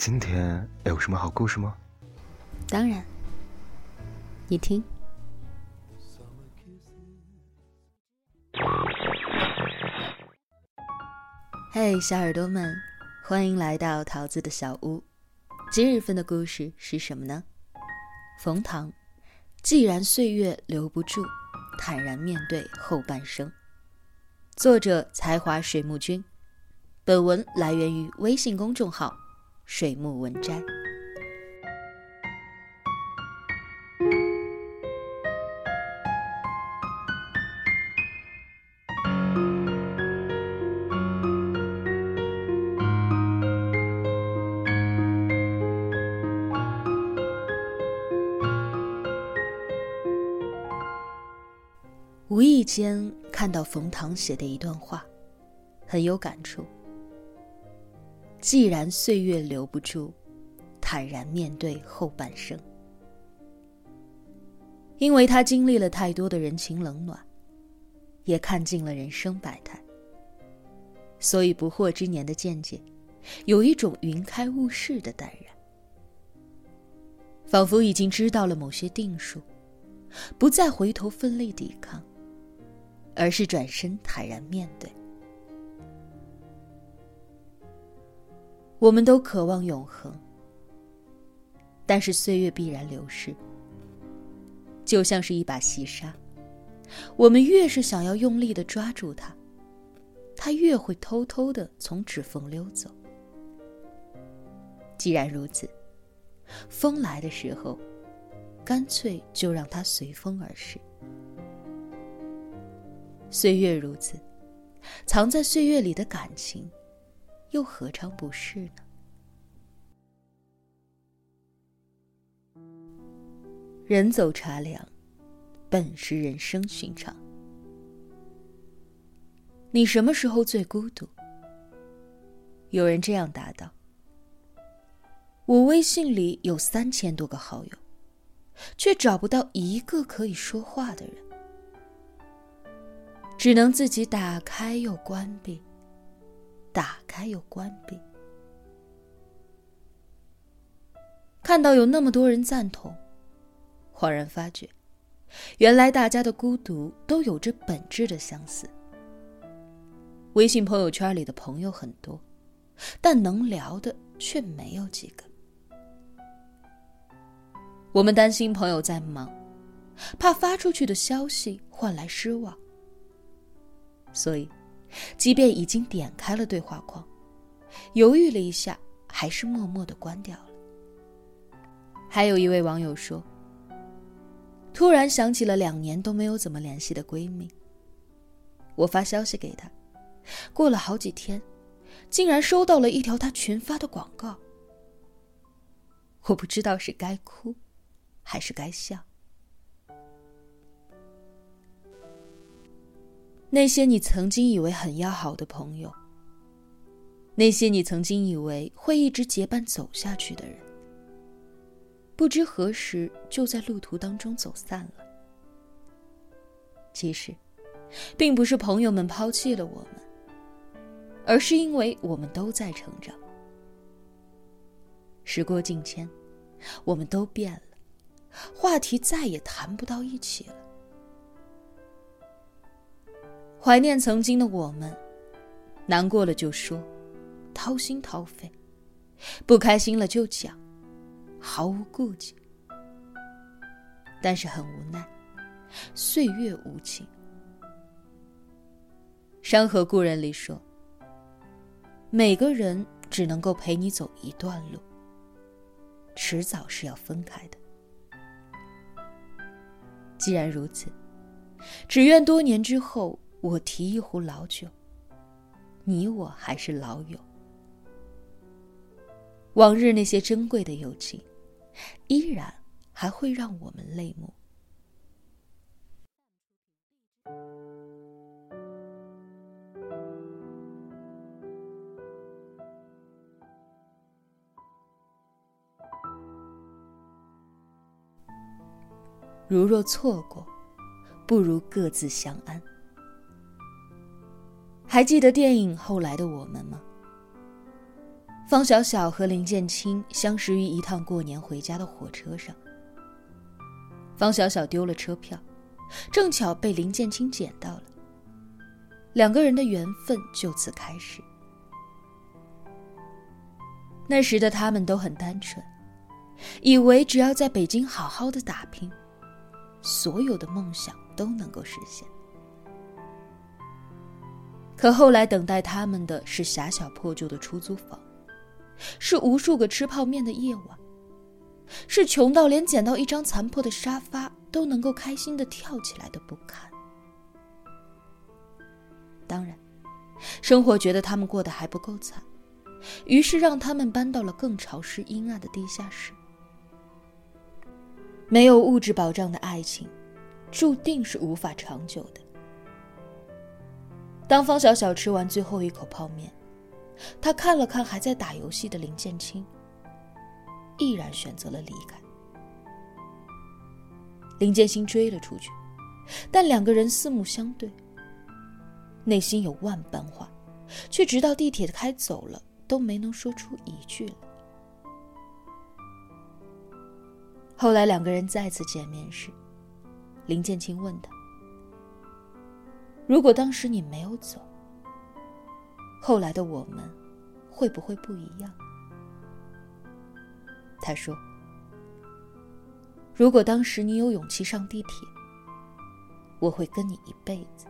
今天有什么好故事吗？当然，你听。嘿，小耳朵们，欢迎来到桃子的小屋。今日份的故事是什么呢？冯唐，既然岁月留不住，坦然面对后半生。作者：才华水木君。本文来源于微信公众号“水木文摘”。无意间看到冯唐写的一段话，很有感触。既然岁月留不住，坦然面对后半生。因为他经历了太多的人情冷暖，也看尽了人生百态，所以不惑之年的见解，有一种云开雾释的淡然，仿佛已经知道了某些定数，不再回头奋力抵抗。而是转身坦然面对。我们都渴望永恒，但是岁月必然流逝，就像是一把细沙，我们越是想要用力的抓住它，它越会偷偷的从指缝溜走。既然如此，风来的时候，干脆就让它随风而逝。岁月如此，藏在岁月里的感情，又何尝不是呢？人走茶凉，本是人生寻常。你什么时候最孤独？有人这样答道：“我微信里有三千多个好友，却找不到一个可以说话的人。”只能自己打开又关闭，打开又关闭。看到有那么多人赞同，恍然发觉，原来大家的孤独都有着本质的相似。微信朋友圈里的朋友很多，但能聊的却没有几个。我们担心朋友在忙，怕发出去的消息换来失望。所以，即便已经点开了对话框，犹豫了一下，还是默默的关掉了。还有一位网友说：“突然想起了两年都没有怎么联系的闺蜜，我发消息给她，过了好几天，竟然收到了一条她群发的广告。我不知道是该哭，还是该笑。”那些你曾经以为很要好的朋友，那些你曾经以为会一直结伴走下去的人，不知何时就在路途当中走散了。其实，并不是朋友们抛弃了我们，而是因为我们都在成长。时过境迁，我们都变了，话题再也谈不到一起了。怀念曾经的我们，难过了就说，掏心掏肺；不开心了就讲，毫无顾忌。但是很无奈，岁月无情。《山河故人》里说，每个人只能够陪你走一段路，迟早是要分开的。既然如此，只愿多年之后。我提一壶老酒，你我还是老友。往日那些珍贵的友情，依然还会让我们泪目。如若错过，不如各自相安。还记得电影《后来的我们》吗？方小小和林建清相识于一趟过年回家的火车上。方小小丢了车票，正巧被林建清捡到了，两个人的缘分就此开始。那时的他们都很单纯，以为只要在北京好好的打拼，所有的梦想都能够实现。可后来等待他们的是狭小破旧的出租房，是无数个吃泡面的夜晚，是穷到连捡到一张残破的沙发都能够开心的跳起来的不堪。当然，生活觉得他们过得还不够惨。于是让他们搬到了更潮湿阴暗的地下室。没有物质保障的爱情，注定是无法长久的。当方小小吃完最后一口泡面，他看了看还在打游戏的林建清，毅然选择了离开。林建清追了出去，但两个人四目相对，内心有万般话，却直到地铁开走了。都没能说出一句来。后来两个人再次见面时，林建清问他：“如果当时你没有走，后来的我们会不会不一样？”他说：“如果当时你有勇气上地铁，我会跟你一辈子。”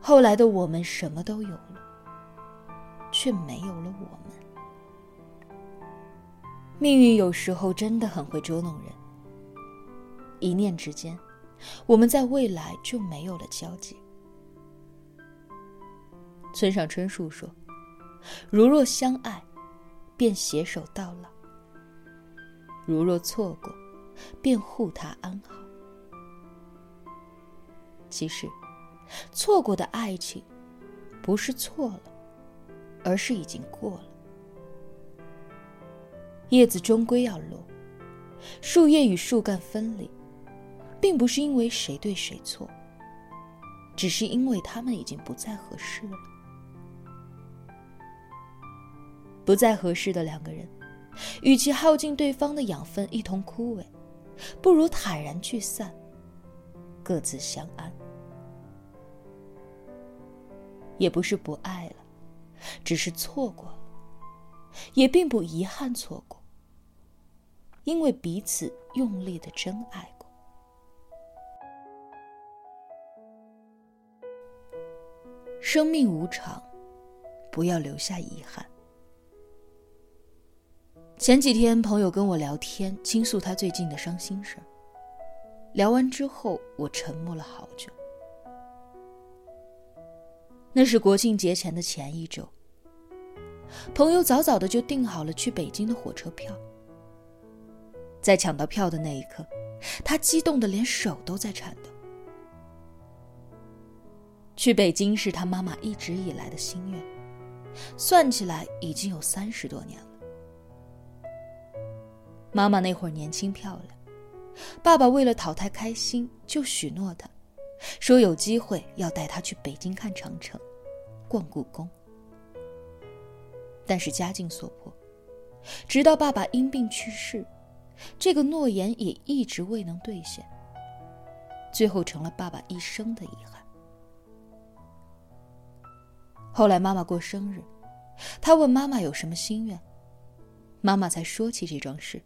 后来的我们什么都有了，却没有了我们。命运有时候真的很会捉弄人，一念之间，我们在未来就没有了交集。村上春树说：“如若相爱，便携手到老；如若错过，便护他安好。”其实。错过的爱情，不是错了，而是已经过了。叶子终归要落，树叶与树干分离，并不是因为谁对谁错，只是因为他们已经不再合适了。不再合适的两个人，与其耗尽对方的养分一同枯萎，不如坦然聚散，各自相安。也不是不爱了，只是错过了，也并不遗憾错过，因为彼此用力的真爱生命无常，不要留下遗憾。前几天朋友跟我聊天，倾诉他最近的伤心事聊完之后，我沉默了好久。那是国庆节前的前一周，朋友早早的就订好了去北京的火车票。在抢到票的那一刻，他激动的连手都在颤抖。去北京是他妈妈一直以来的心愿，算起来已经有三十多年了。妈妈那会儿年轻漂亮，爸爸为了讨她开心，就许诺她。说有机会要带他去北京看长城，逛故宫。但是家境所迫，直到爸爸因病去世，这个诺言也一直未能兑现。最后成了爸爸一生的遗憾。后来妈妈过生日，他问妈妈有什么心愿，妈妈才说起这桩事。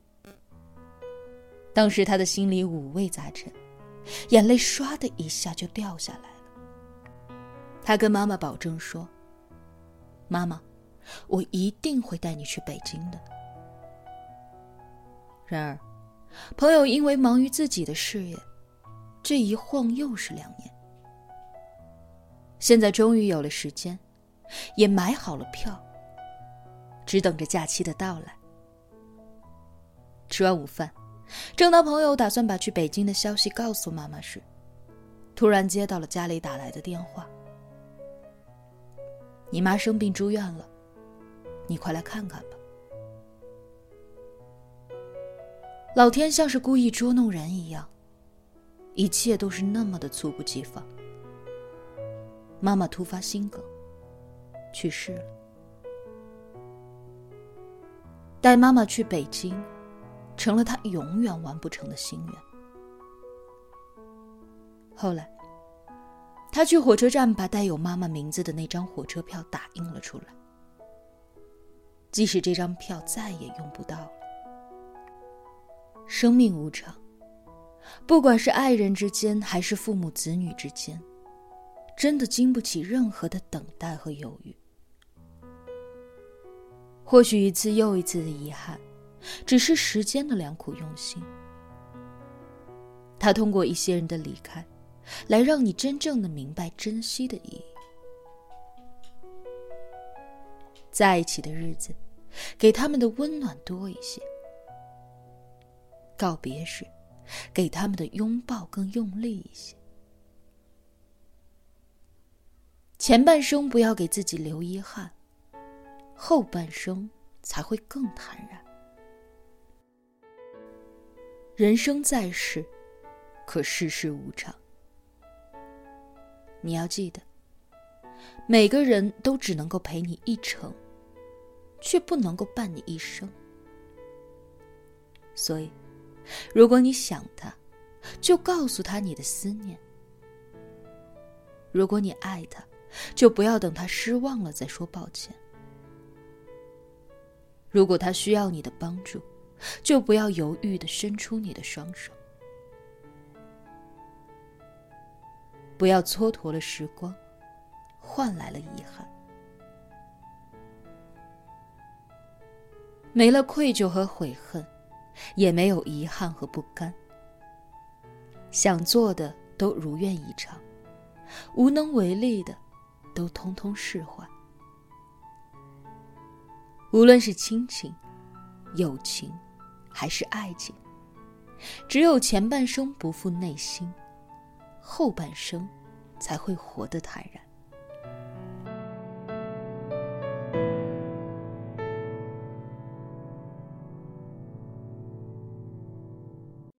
当时他的心里五味杂陈。眼泪唰的一下就掉下来了。他跟妈妈保证说：“妈妈，我一定会带你去北京的。”然而，朋友因为忙于自己的事业，这一晃又是两年。现在终于有了时间，也买好了票，只等着假期的到来。吃完午饭。正当朋友打算把去北京的消息告诉妈妈时，突然接到了家里打来的电话：“你妈生病住院了，你快来看看吧。”老天像是故意捉弄人一样，一切都是那么的猝不及防。妈妈突发心梗，去世了。带妈妈去北京，成了他永远完不成的心愿。后来，他去火车站把带有妈妈名字的那张火车票打印了出来。即使这张票再也用不到了。生命无常，不管是爱人之间还是父母子女之间，真的经不起任何的等待和犹豫。或许一次又一次的遗憾，只是时间的良苦用心。他通过一些人的离开，来让你真正的明白珍惜的意义。在一起的日子，给他们的温暖多一些；告别时，给他们的拥抱更用力一些。前半生不要给自己留遗憾。后半生才会更坦然。人生在世，可世事无常。你要记得，每个人都只能够陪你一程，却不能够伴你一生。所以，如果你想他，就告诉他你的思念；如果你爱他，就不要等他失望了再说抱歉。如果他需要你的帮助，就不要犹豫的伸出你的双手。不要蹉跎了时光，换来了遗憾。没了愧疚和悔恨，也没有遗憾和不甘。想做的都如愿以偿，无能为力的，都通通释怀。无论是亲情、友情，还是爱情，只有前半生不负内心，后半生才会活得坦然。